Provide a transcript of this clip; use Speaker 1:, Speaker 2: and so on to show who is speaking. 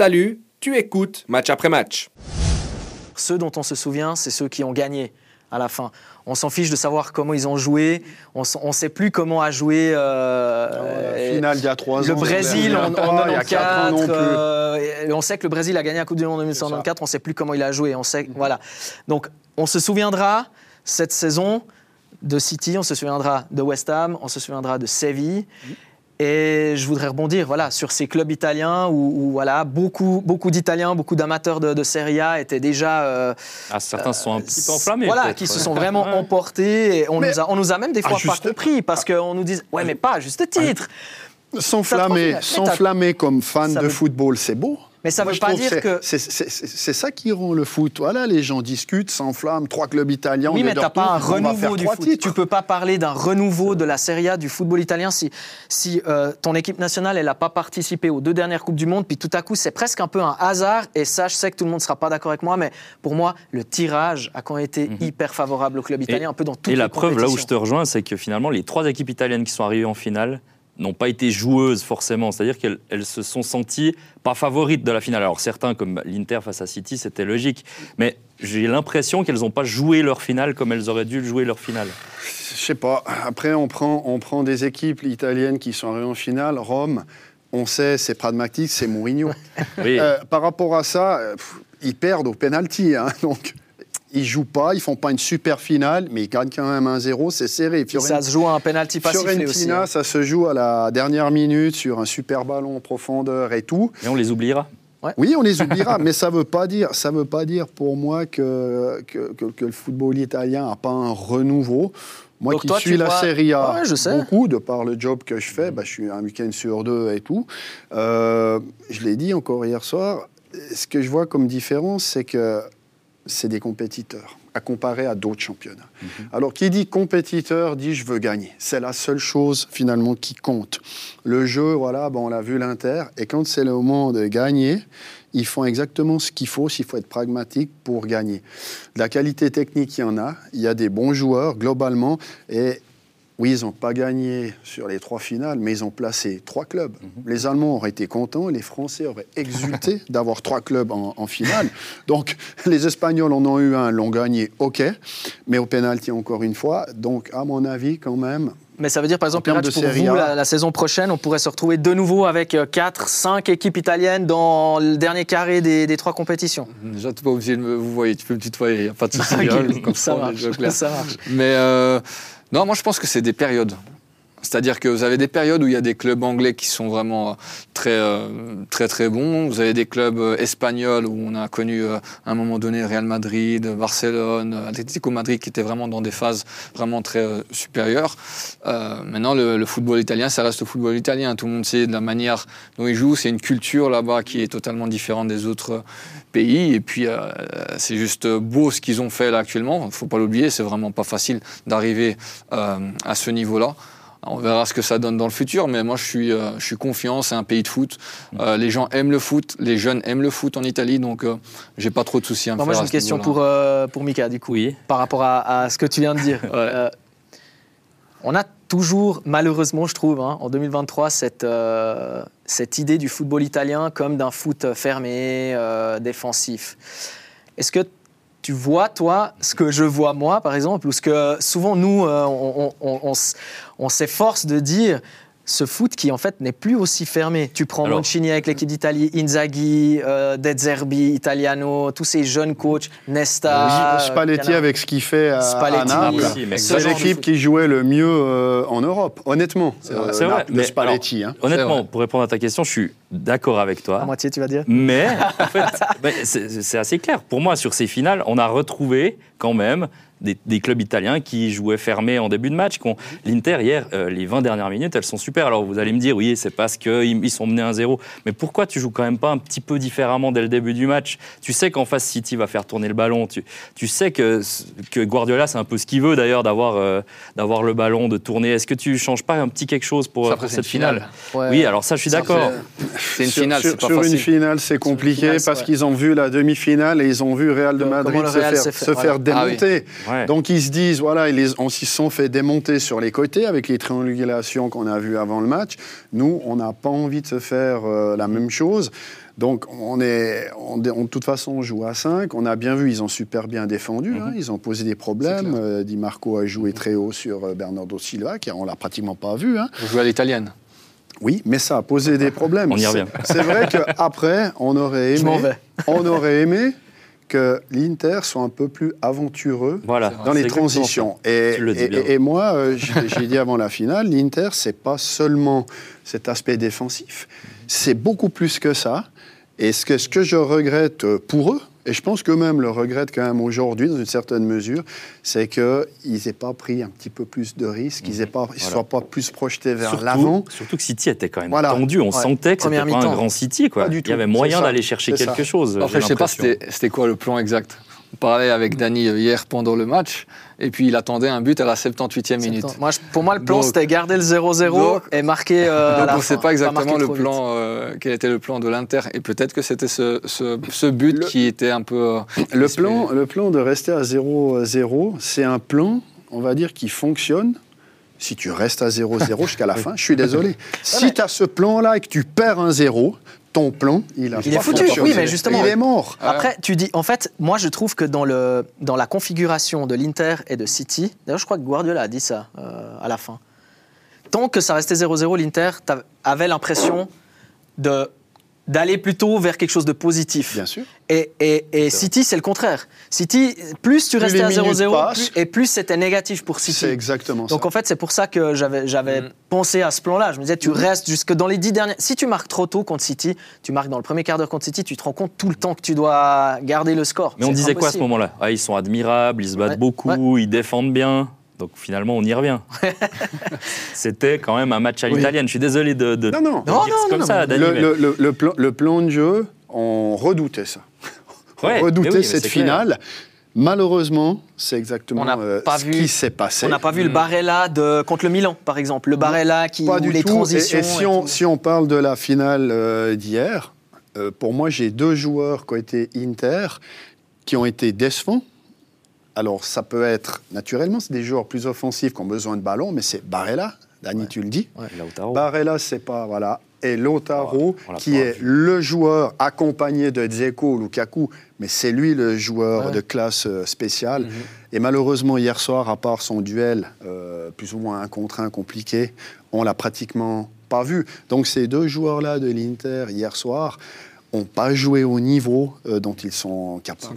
Speaker 1: Salut, tu écoutes match après match.
Speaker 2: Ceux dont on se souvient, c'est ceux qui ont gagné à la fin. On s'en fiche de savoir comment ils ont joué. On ne sait plus comment a joué.
Speaker 3: Euh, la finale il y a trois
Speaker 2: le
Speaker 3: ans.
Speaker 2: Brésil en, en,
Speaker 3: il y a quatre ans non plus.
Speaker 2: Euh, on sait que le Brésil a gagné la Coupe du Monde en 1994. On ne sait plus comment il a joué. On sait, voilà. Donc, on se souviendra cette saison de City, on se souviendra de West Ham, on se souviendra de Séville. Et je voudrais rebondir voilà, sur ces clubs italiens où, voilà, beaucoup, beaucoup d'Italiens, beaucoup d'amateurs de, de, Serie A étaient déjà. Euh,
Speaker 4: ah, certains se sont un petit peu enflammés.
Speaker 2: Voilà, qui se sont vraiment ouais. emportés. Et on, nous a, on nous a même des fois pas compris parce qu'on nous dit Ouais, mais pas à juste titre.
Speaker 3: S'enflammer, s'enflammer comme fan de football, c'est beau.
Speaker 2: Mais ça ne veut pas dire que.
Speaker 3: C'est ça qui rend le foot. Voilà, les gens discutent, s'enflamment, trois clubs italiens.
Speaker 2: Oui, mais tu n'as pas un renouveau du foot. Tu ne peux pas parler d'un renouveau de la Serie A, du football italien, si, si euh, ton équipe nationale, elle n'a pas participé aux deux dernières Coupes du Monde, puis tout à coup, c'est presque un peu un hasard. Et ça, je sais que tout le monde ne sera pas d'accord avec moi, mais pour moi, le tirage a quand même été mm -hmm. hyper favorable au club italien,
Speaker 4: et,
Speaker 2: un peu dans toutes
Speaker 4: Et la
Speaker 2: les
Speaker 4: preuve, là où je te rejoins, c'est que finalement, les trois équipes italiennes qui sont arrivées en finale, n'ont pas été joueuses forcément, c'est-à-dire qu'elles se sont senties pas favorites de la finale. Alors certains, comme l'Inter face à City, c'était logique, mais j'ai l'impression qu'elles n'ont pas joué leur finale comme elles auraient dû jouer leur finale.
Speaker 3: Je sais pas. Après, on prend, on prend des équipes italiennes qui sont arrivées en finale. Rome, on sait, c'est pragmatique, c'est Mourinho.
Speaker 4: oui.
Speaker 3: euh, par rapport à ça, pff, ils perdent au penalty, hein, donc ils jouent pas, ils font pas une super finale, mais ils gagnent quand même 1-0, c'est serré.
Speaker 2: Fiorentina, ça se joue à un penalty pas sifflé aussi.
Speaker 3: Hein. ça se joue à la dernière minute sur un super ballon en profondeur et tout.
Speaker 4: Et on les oubliera.
Speaker 3: Ouais. Oui, on les oubliera, mais ça veut pas dire, ça veut pas dire pour moi que que, que, que le football italien a pas un renouveau. Moi
Speaker 2: Donc
Speaker 3: qui
Speaker 2: toi,
Speaker 3: suis la
Speaker 2: vois...
Speaker 3: Serie A
Speaker 2: ouais, je sais.
Speaker 3: beaucoup, de par le job que je fais, bah, je suis un week-end sur deux et tout. Euh, je l'ai dit encore hier soir, ce que je vois comme différence, c'est que c'est des compétiteurs à comparer à d'autres championnats. -hmm. Alors, qui dit compétiteur dit je veux gagner. C'est la seule chose finalement qui compte. Le jeu, voilà, bon, on l'a vu l'Inter, et quand c'est le moment de gagner, ils font exactement ce qu'il faut, s'il faut être pragmatique pour gagner. De la qualité technique, il y en a, il y a des bons joueurs globalement, et oui, ils n'ont pas gagné sur les trois finales, mais ils ont placé trois clubs. Mm -hmm. Les Allemands auraient été contents, les Français auraient exulté d'avoir trois clubs en, en, finale. Donc, les Espagnols en ont eu un, l'ont gagné, ok, mais au pénalty encore une fois. Donc, à mon avis, quand même.
Speaker 2: Mais ça veut dire, par exemple, Pirate, pour vous, la, la, saison prochaine, on pourrait se retrouver de nouveau avec 4, 5 équipes italiennes dans le dernier carré des, des trois compétitions.
Speaker 5: Déjà, tu n'es pas obligé de me vous voyez, tu peux me tutoyer, il n'y a pas de souci.
Speaker 2: okay, comme ça, marche, ça marche.
Speaker 5: Mais... Euh, non, moi je pense que c'est des périodes. C'est-à-dire que vous avez des périodes où il y a des clubs anglais qui sont vraiment très, euh, très, très bons. Vous avez des clubs euh, espagnols où on a connu euh, à un moment donné Real Madrid, Barcelone, Atlético Madrid qui étaient vraiment dans des phases vraiment très euh, supérieures. maintenant, le, football italien, ça reste le football italien. Tout le monde sait de la manière dont il joue. C'est une culture là-bas qui est totalement différente des autres pays. Et puis, euh, c'est juste beau ce qu'ils ont fait là actuellement. Il ne faut pas l'oublier, c'est vraiment pas facile d'arriver euh, à ce niveau-là. On verra ce que ça donne dans le futur, mais moi je suis, euh, je suis confiant, c'est un pays de foot. Euh, les gens aiment le foot, les jeunes aiment le foot en Italie, donc euh, j'ai pas trop de soucis à me
Speaker 2: non,
Speaker 5: faire.
Speaker 2: Moi j'ai une question pour, pour Mika, du coup,
Speaker 4: oui.
Speaker 2: par rapport à, à, ce que tu viens de dire.
Speaker 5: ouais.
Speaker 2: on a toujours, malheureusement je trouve, hein, en 2023, cette, cette idée du football italien comme d'un foot fermé, défensif. Est-ce que tu vois, toi, ce que je vois moi, par exemple, ou ce que souvent nous, euh, on, s'efforce de dire ce foot qui en fait n'est plus aussi fermé. Tu prends Alors, Mancini avec l'équipe d'Italie, Inzaghi, euh, De Zerbi, Italiano, tous ces jeunes coachs, Nesta.
Speaker 3: Oui, Spalletti avec ce qu'il fait à, Spalletti, à Naples. C'est l'équipe qui jouait le mieux euh, en Europe, honnêtement.
Speaker 4: C'est vrai, euh, vrai.
Speaker 3: Mais Spalletti.
Speaker 4: Alors, hein. Honnêtement, pour répondre à ta question, je suis d'accord avec toi.
Speaker 2: À moitié, tu vas dire.
Speaker 4: Mais en fait, c'est assez clair. Pour moi, sur ces finales, on a retrouvé quand même des, des, clubs italiens qui jouaient fermés en début de match. L'Inter, hier, euh, les 20 dernières minutes, elles sont super. Alors vous allez me dire, oui, c'est parce qu'ils ils sont menés 1-0. Mais pourquoi tu joues quand même pas un petit peu différemment dès le début du match? Tu sais qu'en face, City va faire tourner le ballon. Tu, tu sais que, que Guardiola, c'est un peu ce qu'il veut d'ailleurs, d'avoir euh, d'avoir le ballon, de tourner. Est-ce que tu changes pas un petit quelque chose pour, pour cette finale,
Speaker 5: finale?
Speaker 4: Ouais. Oui, alors ça, je suis d'accord.
Speaker 5: C'est une finale,
Speaker 3: c'est
Speaker 5: pas
Speaker 3: sur
Speaker 5: facile.
Speaker 3: une finale, c'est compliqué finale, parce qu'ils ont vu la demi-finale et ils ont vu Real de Madrid se faire, se faire voilà. démonter. Ah oui. Donc ils se disent voilà, ils, on s'y sont fait démonter sur les côtés avec les triangulations qu'on a vues avant le match. Nous, on n'a pas envie de se faire euh, la même chose. Donc, on est, on, on- de toute façon, on joue à 5. On a bien vu, ils ont super bien défendu. hein. Ils ont posé des problèmes. Euh, Di Marco a joué très haut sur euh, Bernardo Silva, qui on l'a pratiquement pas vu. hein.
Speaker 5: Vous jouez à l'italienne.
Speaker 3: Oui, mais ça a posé des problèmes.
Speaker 4: On y
Speaker 3: C'est-
Speaker 4: revient.
Speaker 3: C'est vrai qu'après, on aurait
Speaker 2: Je m'en
Speaker 3: aimé,
Speaker 2: vais.
Speaker 3: on aurait aimé que l'Inter soit un peu plus aventureux
Speaker 4: Voilà.
Speaker 3: dans les transitions. Et,
Speaker 4: le
Speaker 3: moi, euh, j'ai dit avant la finale, l'Inter, c'est pas seulement cet aspect défensif, c'est beaucoup plus que ça. Et ce que, ce que je regrette pour eux, et je pense qu'eux-mêmes le regrettent quand même aujourd'hui, dans une certaine mesure, c'est qu'ils n'aient pas pris un petit peu plus de risques, qu'ils ne
Speaker 4: Voilà.
Speaker 3: soient pas plus projetés vers l'avant.
Speaker 4: Surtout que City était quand même
Speaker 3: Voilà.
Speaker 4: tendu. On
Speaker 2: Ouais.
Speaker 4: sentait que c'était pas un grand City. Quoi.
Speaker 3: Pas du
Speaker 4: Il y avait moyen d'aller chercher quelque
Speaker 3: ça.
Speaker 4: chose.
Speaker 5: Après,
Speaker 4: j'ai
Speaker 5: je sais pas c'était quoi le plan exact. Parlait avec Dany hier pendant le match, et puis il attendait un but à la 78e minute.
Speaker 2: Moi, je- pour moi, le plan, c'était garder le 0-0
Speaker 5: Donc-
Speaker 2: et marquer euh, à
Speaker 5: Donc
Speaker 2: la
Speaker 5: on ne sait pas exactement le plan, euh, quel était le plan de l'Inter, et peut-être que c'était ce, ce, ce but
Speaker 3: Le-
Speaker 5: qui était un peu. euh,
Speaker 3: Le plan, le plan de rester à 0-0, c'est un plan, on va dire, qui fonctionne si tu restes à 0-0 jusqu'à la fin. Je suis désolé. Si tu as ce plan-là et que tu perds un 0, ton plan, il a
Speaker 2: Il est foutu, oui, mais justement-
Speaker 3: Il est mort.
Speaker 2: Après, tu dis, en fait, moi je trouve que dans, le, dans la configuration de l'Inter et de City, d'ailleurs je crois que Guardiola a dit ça euh, à la fin, tant que ça restait 0-0, l'Inter avait l'impression de d'aller plutôt vers quelque chose de positif.
Speaker 3: Bien sûr.
Speaker 2: Et, et- et City, c'est le contraire. City, plus tu
Speaker 3: Plus
Speaker 2: restais à
Speaker 3: minutes
Speaker 2: 0-0,
Speaker 3: passent.
Speaker 2: plus- et plus c'était négatif pour City.
Speaker 3: C'est exactement
Speaker 2: Donc
Speaker 3: ça.
Speaker 2: en fait, c'est pour ça que j'avais j'avais
Speaker 5: Mm.
Speaker 2: pensé à ce plan-là. Je me disais, tu
Speaker 3: Mhm.
Speaker 2: restes jusque dans les dix dernières. Si tu marques trop tôt contre City, tu marques dans le premier quart d'heure contre City, tu te rends compte tout le temps que tu dois garder le score.
Speaker 4: Mais on disait quoi à ce moment-là? Ah, Ils sont admirables, ils se battent
Speaker 2: Ouais,
Speaker 4: beaucoup, ils défendent bien. Donc finalement, on y revient. C'était quand même un match à
Speaker 3: Oui.
Speaker 4: l'italienne. Je suis désolé de, de,
Speaker 3: Non, non.
Speaker 4: de
Speaker 2: Non,
Speaker 4: dire
Speaker 2: non,
Speaker 4: comme
Speaker 2: non,
Speaker 4: ça, Dani,
Speaker 3: Le,
Speaker 4: mais-
Speaker 3: le- le- le plan, le plan de jeu, on redoutait ça.
Speaker 4: Ouais,
Speaker 3: on redoutait
Speaker 4: oui, mais
Speaker 3: cette
Speaker 4: clair.
Speaker 3: finale. Malheureusement, c'est exactement
Speaker 2: On
Speaker 3: euh,
Speaker 2: pas
Speaker 3: ce
Speaker 2: vu-
Speaker 3: qui s'est passé.
Speaker 2: On n'a pas vu le Barella de, contre le Milan, par exemple. Le Barella qui
Speaker 3: Pas du
Speaker 2: les
Speaker 3: tout.
Speaker 2: transitions.
Speaker 3: Et, et si,
Speaker 2: et
Speaker 3: on,
Speaker 2: tout.
Speaker 3: si on parle de la finale euh, d'hier, euh, pour moi, j'ai deux joueurs qui ont été Inter, qui ont été décevants. Alors, ça peut être, naturellement, c'est des joueurs plus offensifs qui ont besoin de ballon, mais c'est Barella, Dani, tu le dis.
Speaker 4: Lautaro.
Speaker 3: Barella, c'est pas, voilà. Et Lautaro,
Speaker 4: Oh,
Speaker 3: qui est
Speaker 4: vu.
Speaker 3: le joueur accompagné de Dzeko, Lukaku, mais c'est lui le joueur
Speaker 2: Ouais.
Speaker 3: de classe euh, spéciale.
Speaker 5: Mhm.
Speaker 3: Et malheureusement, hier soir, à part son duel, euh, plus ou moins un contre un compliqué, on l'a pratiquement pas vu. Donc ces deux joueurs-là de l'Inter, hier soir, n'ont pas joué au niveau euh, dont ils sont capables.